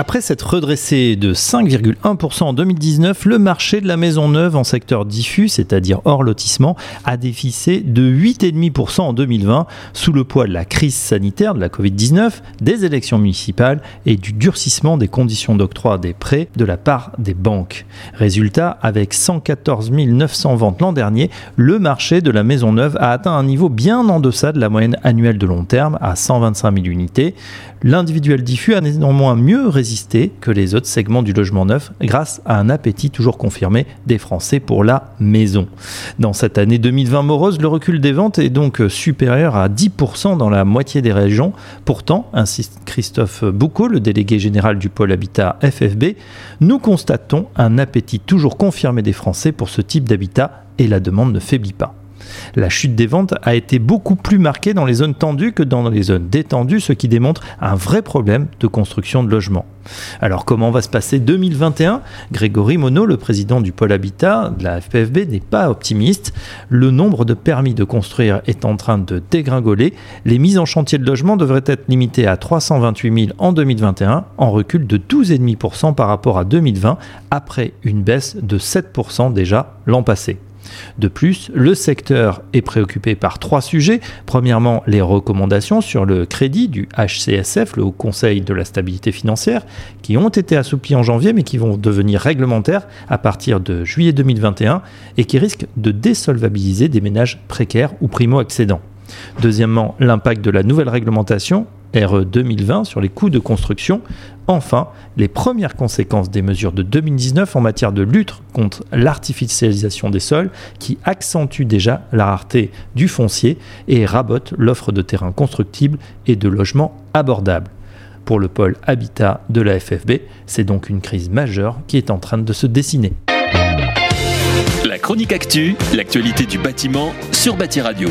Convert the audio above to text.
Après s'être redressé de 5,1% en 2019, le marché de la maison neuve en secteur diffus, c'est-à-dire hors lotissement, a déficé de 8,5% en 2020 sous le poids de la crise sanitaire de la Covid-19, des élections municipales et du durcissement des conditions d'octroi des prêts de la part des banques. Résultat, avec 114 900 ventes l'an dernier, le marché de la maison neuve a atteint un niveau bien en deçà de la moyenne annuelle de long terme à 125 000 unités. L'individuel diffus a néanmoins mieux que les autres segments du logement neuf grâce à un appétit toujours confirmé des Français pour la maison. Dans cette année 2020 morose, le recul des ventes est donc supérieur à 10% dans la moitié des régions. Pourtant, insiste Christophe Boucault, le délégué général du pôle habitat FFB, nous constatons un appétit toujours confirmé des Français pour ce type d'habitat et la demande ne faiblit pas. La chute des ventes a été beaucoup plus marquée dans les zones tendues que dans les zones détendues, ce qui démontre un vrai problème de construction de logements. Alors comment va se passer 2021 Grégory Monod, le président du pôle habitat de la FPFB, n'est pas optimiste. Le nombre de permis de construire est en train de dégringoler. Les mises en chantier de logements devraient être limitées à 328 000 en 2021, en recul de 12,5% par rapport à 2020, après une baisse de 7% déjà l'an passé. De plus, le secteur est préoccupé par trois sujets. Premièrement, les recommandations sur le crédit du HCSF, le Haut Conseil de la stabilité financière, qui ont été assouplies en janvier mais qui vont devenir réglementaires à partir de juillet 2021 et qui risquent de désolvabiliser des ménages précaires ou primo-accédants. Deuxièmement, l'impact de la nouvelle réglementation RE 2020 sur les coûts de construction. Enfin, les premières conséquences des mesures de 2019 en matière de lutte contre l'artificialisation des sols qui accentue déjà la rareté du foncier et rabote l'offre de terrains constructibles et de logements abordables. Pour le pôle habitat de la FFB, c'est donc une crise majeure qui est en train de se dessiner. La chronique actu, l'actualité du bâtiment sur Bâti Radio.